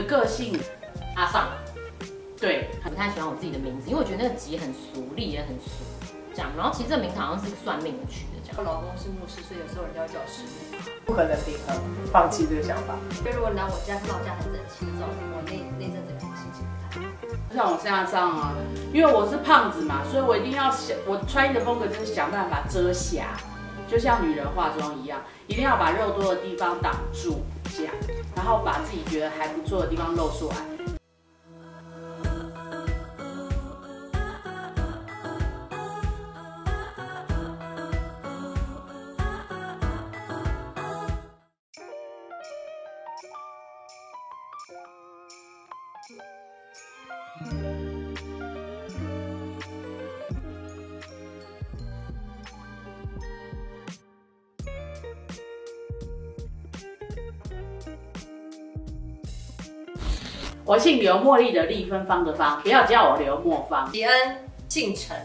我的个性阿尚，对，不太喜欢我自己的名字，因为我觉得那个吉很俗丽，也很俗。这样，然后其实这名字好像是算命的取的，这样。我老公是牧师，所以有时候人家会叫我师母。不可能平衡，放弃这个想法。所以如果来我家看到我家很整齐的时候，我那那阵子可能心情不太好。像我现在这样啊，因为我是胖子嘛，所以我一定要想，我穿衣的风格就是想办法遮瑕，就像女人化妆一样，一定要把肉多的地方挡住，这样，然后把自己觉得还不错的地方露出来。我姓刘，茉莉的莉，芬芳的芳，不要叫我刘茉芳。喜恩姓陈，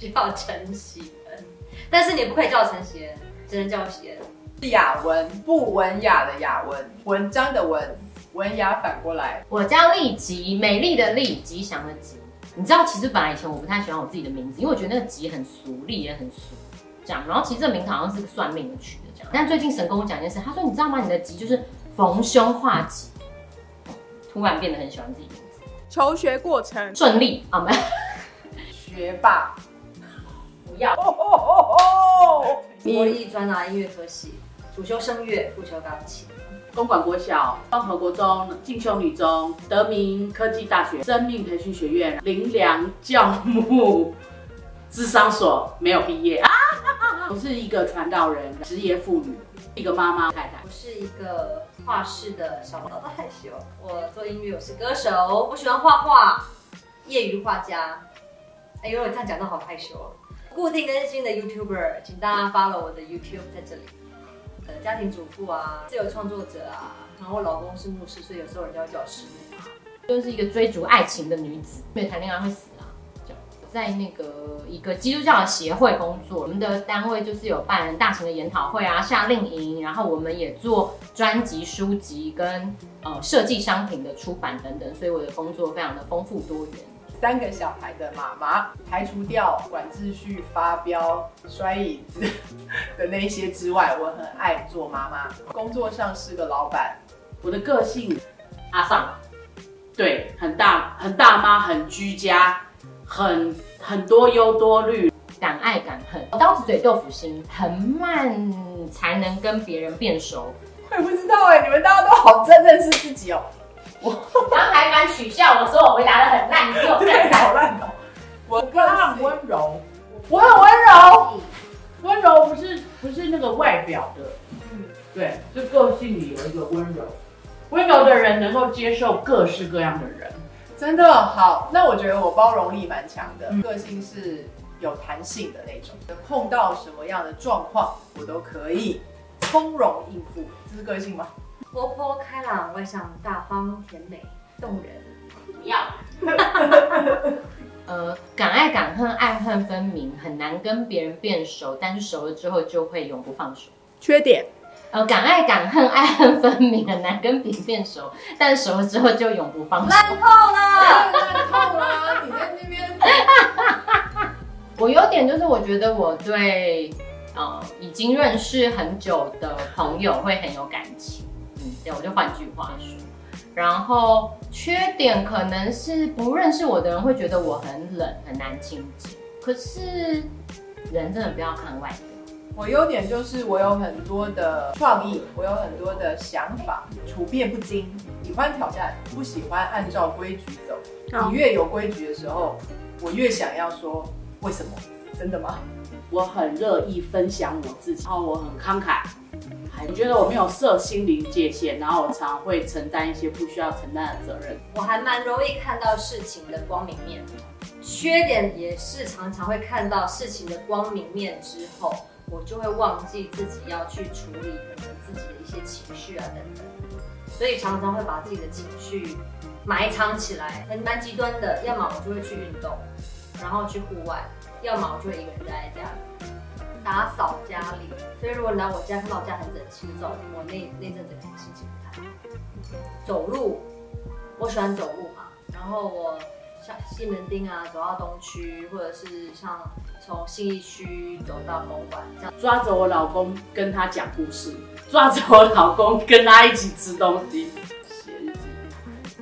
叫陈喜恩，但是你不可以叫陈喜恩，只能叫喜恩。是雅文，不文雅的雅文，文章的文，文雅反过来。我叫丽吉，美丽的丽，吉祥的吉。你知道，其实本来以前我不太喜欢我自己的名字，因为我觉得那个吉很俗丽，也很俗。这样，然后其实这名字好像是算命的取的，这样。但最近神跟我讲一件事，他说你知道吗？你的吉就是逢凶化吉。突然变得很喜欢自己名字。求学过程顺利啊？没学霸，不要。国艺专拿音乐科系，主修声乐，副修钢琴。公馆国小、光和国中、进修女中、德明科技大学、生命培训学院、林良教牧智商所没有毕业啊。我是一个传道人，职业妇女，一个妈妈太太。我是一个。画室的小老都害羞。我做音乐，我是歌手，我喜欢画画，业余画家。哎呦，我这样讲都好害羞哦。固定更新的 YouTuber，请大家 follow 我的 YouTube 在这里。呃，家庭主妇啊，自由创作者啊，然后我老公是牧师，所以有时候人家会叫我师母啊。就是一个追逐爱情的女子，没有谈恋爱会死。在那个一个基督教的协会工作，我们的单位就是有办大型的研讨会啊、夏令营，然后我们也做专辑、书籍跟呃设计商品的出版等等，所以我的工作非常的丰富多元。三个小孩的妈妈，排除掉管秩序、发飙、摔椅子的那些之外，我很爱做妈妈。工作上是个老板，我的个性阿尚，对，很大很大妈，很居家。很很多忧多虑，敢爱敢恨，刀子嘴豆腐心，很慢才能跟别人变熟。我也不知道哎，你们大家都好真认识自己哦。我然后还敢取笑我说我回答的很烂，你给我看好烂哦。我更很温柔，我很温柔，温柔不是不是那个外表的，嗯，对，是个性里有一个温柔，温柔的人能够接受各式各样的人。真的好，那我觉得我包容力蛮强的，个性是有弹性的那种，碰到什么样的状况我都可以从容应付，这是个性吗？活泼开朗、外向、大方、甜美、动人，不要。呃，敢爱敢恨，爱恨分明，很难跟别人变熟，但是熟了之后就会永不放手。缺点。呃，敢爱敢恨，爱恨分明，很难跟别人变熟，但熟了之后就永不放手。烂透了，烂透了！你在那边，我有点就是，我觉得我对呃已经认识很久的朋友会很有感情，嗯，对，我就换句话说。然后缺点可能是不认识我的人会觉得我很冷，很难亲近。可是人真的不要看外表。我优点就是我有很多的创意，我有很多的想法，处变不惊，喜欢挑战，不喜欢按照规矩走。你越有规矩的时候，我越想要说为什么？真的吗？我很乐意分享我自己，然后我很慷慨，我觉得我没有设心灵界限，然后我常会承担一些不需要承担的责任。我还蛮容易看到事情的光明面，缺点也是常常会看到事情的光明面之后。我就会忘记自己要去处理可能自己的一些情绪啊等等，所以常常会把自己的情绪埋藏起来，很蛮极端的。要么我就会去运动，然后去户外；要么我就会一个人待在家里打扫家里。所以如果来我家看到我家很整齐，走我那那阵子可能心情不太好。走路我喜欢走路嘛，然后我像西门町啊，走到东区，或者是像从信义区走到公馆这样。抓着我老公跟他讲故事，抓着我老公跟他一起吃东西，写日记，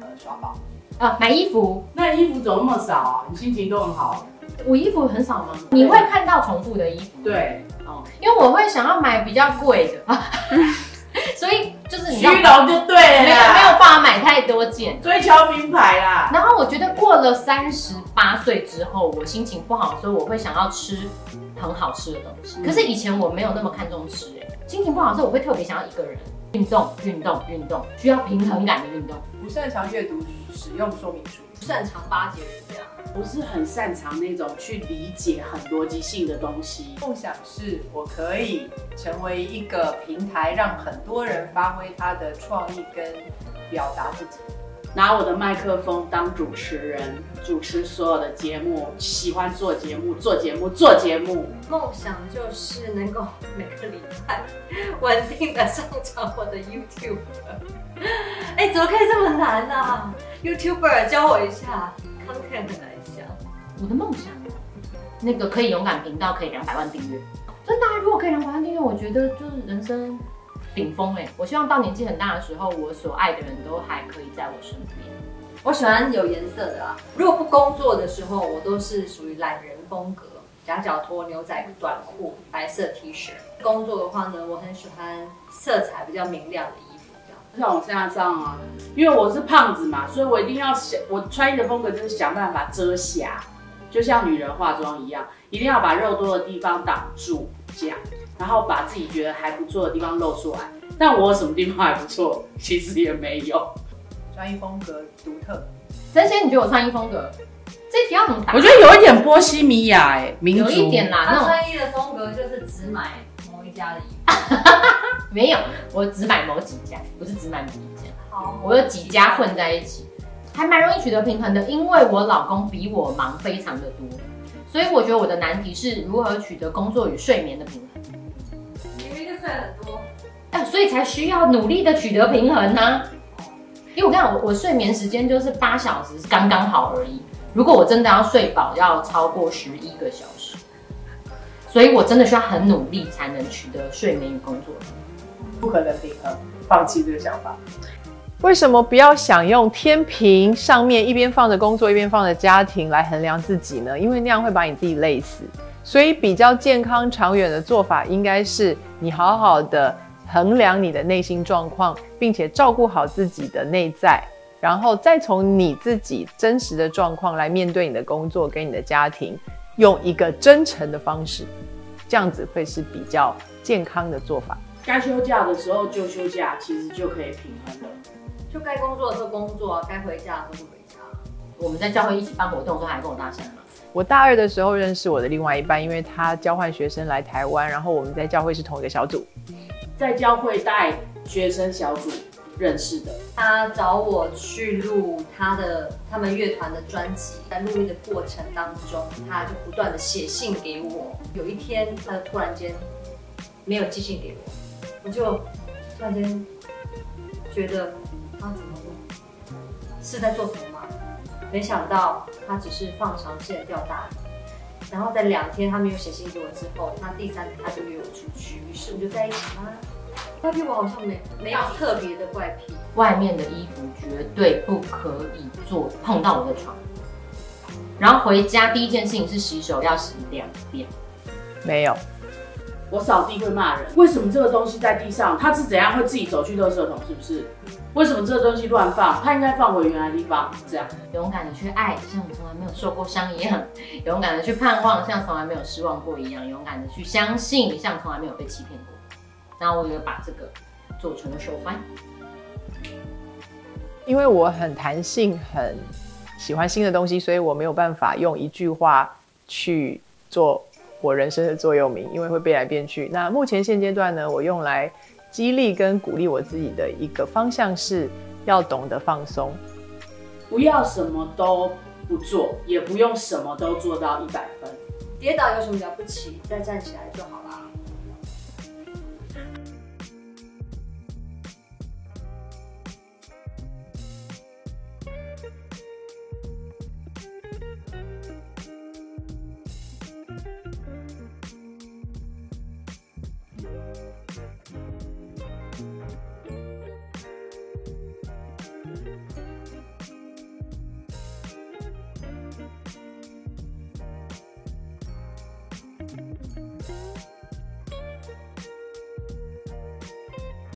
呃，刷宝。啊，买衣服，那衣服怎么那么少啊？你心情都很好。我衣服很少吗？你会看到重复的衣服？对，哦，因为我会想要买比较贵的啊，所以就是虚荣就对了没有啦，没有办法买太多件。追求名牌啦。然后我觉得过了三十八岁之后，我心情不好的时候，我会想要吃很好吃的东西。嗯可是以前我没有那么看重吃、哎，心情不好的时候，我会特别想要一个人运动、运动、运动，需要平衡感的运动。不擅长阅读使用说明书，不擅长巴结人家，不是很擅长那种去理解很逻辑性的东西。梦想是我可以成为一个平台，让很多人发挥他的创意跟表达自己。拿我的麦克风当主持人，主持所有的节目，喜欢做节目，做节目，做节目。梦想就是能够每个礼拜稳定的上传我的 YouTube。哎、怎么可以这么难呢、啊、？YouTuber 教我一下，content 很难想。我的梦想，那个可以勇敢频道可以两百万订阅，真的、啊，如果可以两百万订阅，我觉得就是人生顶峰哎、我希望到年纪很大的时候，我所爱的人都还可以在我身边。我喜欢有颜色的啦。如果不工作的时候，我都是属于懒人风格，夹脚拖、牛仔短裤、白色 T 恤。工作的话呢，我很喜欢色彩比较明亮的衣服，像我现在这样啊，因为我是胖子嘛，所以我一定要想，我穿衣的风格就是想办法遮瑕，就像女人化妆一样，一定要把肉多的地方挡住，这样，然后把自己觉得还不错的地方露出来。但我什么地方还不错，其实也没有。穿衣风格独特，真仙，你觉得我穿衣风格？这题要怎么答？我觉得有一点波西米亚哎，民族有一点啦，那种穿衣的风格就是只买某一家的衣服。没有，我只买某几家，不是只买某一家，好，我有几家混在一起，还蛮容易取得平衡的。因为我老公比我忙非常的多，所以我觉得我的难题是如何取得工作与睡眠的平衡。明明就睡很多。哎、所以才需要努力的取得平衡呢、因为我跟你讲，我我睡眠时间就是八小时，刚刚好而已。如果我真的要睡饱，要超过十一个小时，所以我真的需要很努力才能取得睡眠与工作的。不可能平衡，放弃这个想法。为什么不要想用天平上面一边放着工作一边放着家庭来衡量自己呢？因为那样会把你自己累死。所以比较健康长远的做法应该是你好好的衡量你的内心状况，并且照顾好自己的内在，然后再从你自己真实的状况来面对你的工作跟你的家庭，用一个真诚的方式，这样子会是比较健康的做法。该休假的时候就休假，其实就可以平衡了。就该工作的时候工作，该回家的时候就回家。我们在教会一起办活动的时候，还跟我搭讪嘛。我大二的时候认识我的另外一半，因为他交换学生来台湾，然后我们在教会是同一个小组。在教会带学生小组认识的，他找我去录他的他们乐团的专辑，在录音的过程当中，他就不断的写信给我。有一天，他就突然间没有寄信给我，我就突然间觉得？是在做什么吗？没想到他只是放长线钓大鱼。然后在两天他没有写信给我之后，那第三天他就约我出去，于是我们就在一起啦。怪癖我好像没没有特别的怪癖。外面的衣服绝对不可以做碰到我的床。然后回家第一件事情是洗手要洗两遍。没有，我扫地会骂人，为什么这个东西在地上？他是怎样会自己走去垃圾桶？是不是？为什么这个东西乱放？他应该放回原来的地方。这样，勇敢的去爱，像你从来没有受过伤一样；勇敢的去盼望，像从来没有失望过一样；勇敢的去相信，像从来没有被欺骗过。然后我也把这个做成了手环。因为我很弹性，很喜欢新的东西，所以我没有办法用一句话去做我人生的座右铭，因为会变来变去。那目前现阶段呢，我用来激励跟鼓励我自己的一个方向是要懂得放松。不要什么都不做，也不用什么都做到一百分。跌倒有什么了不起？再站起来就好。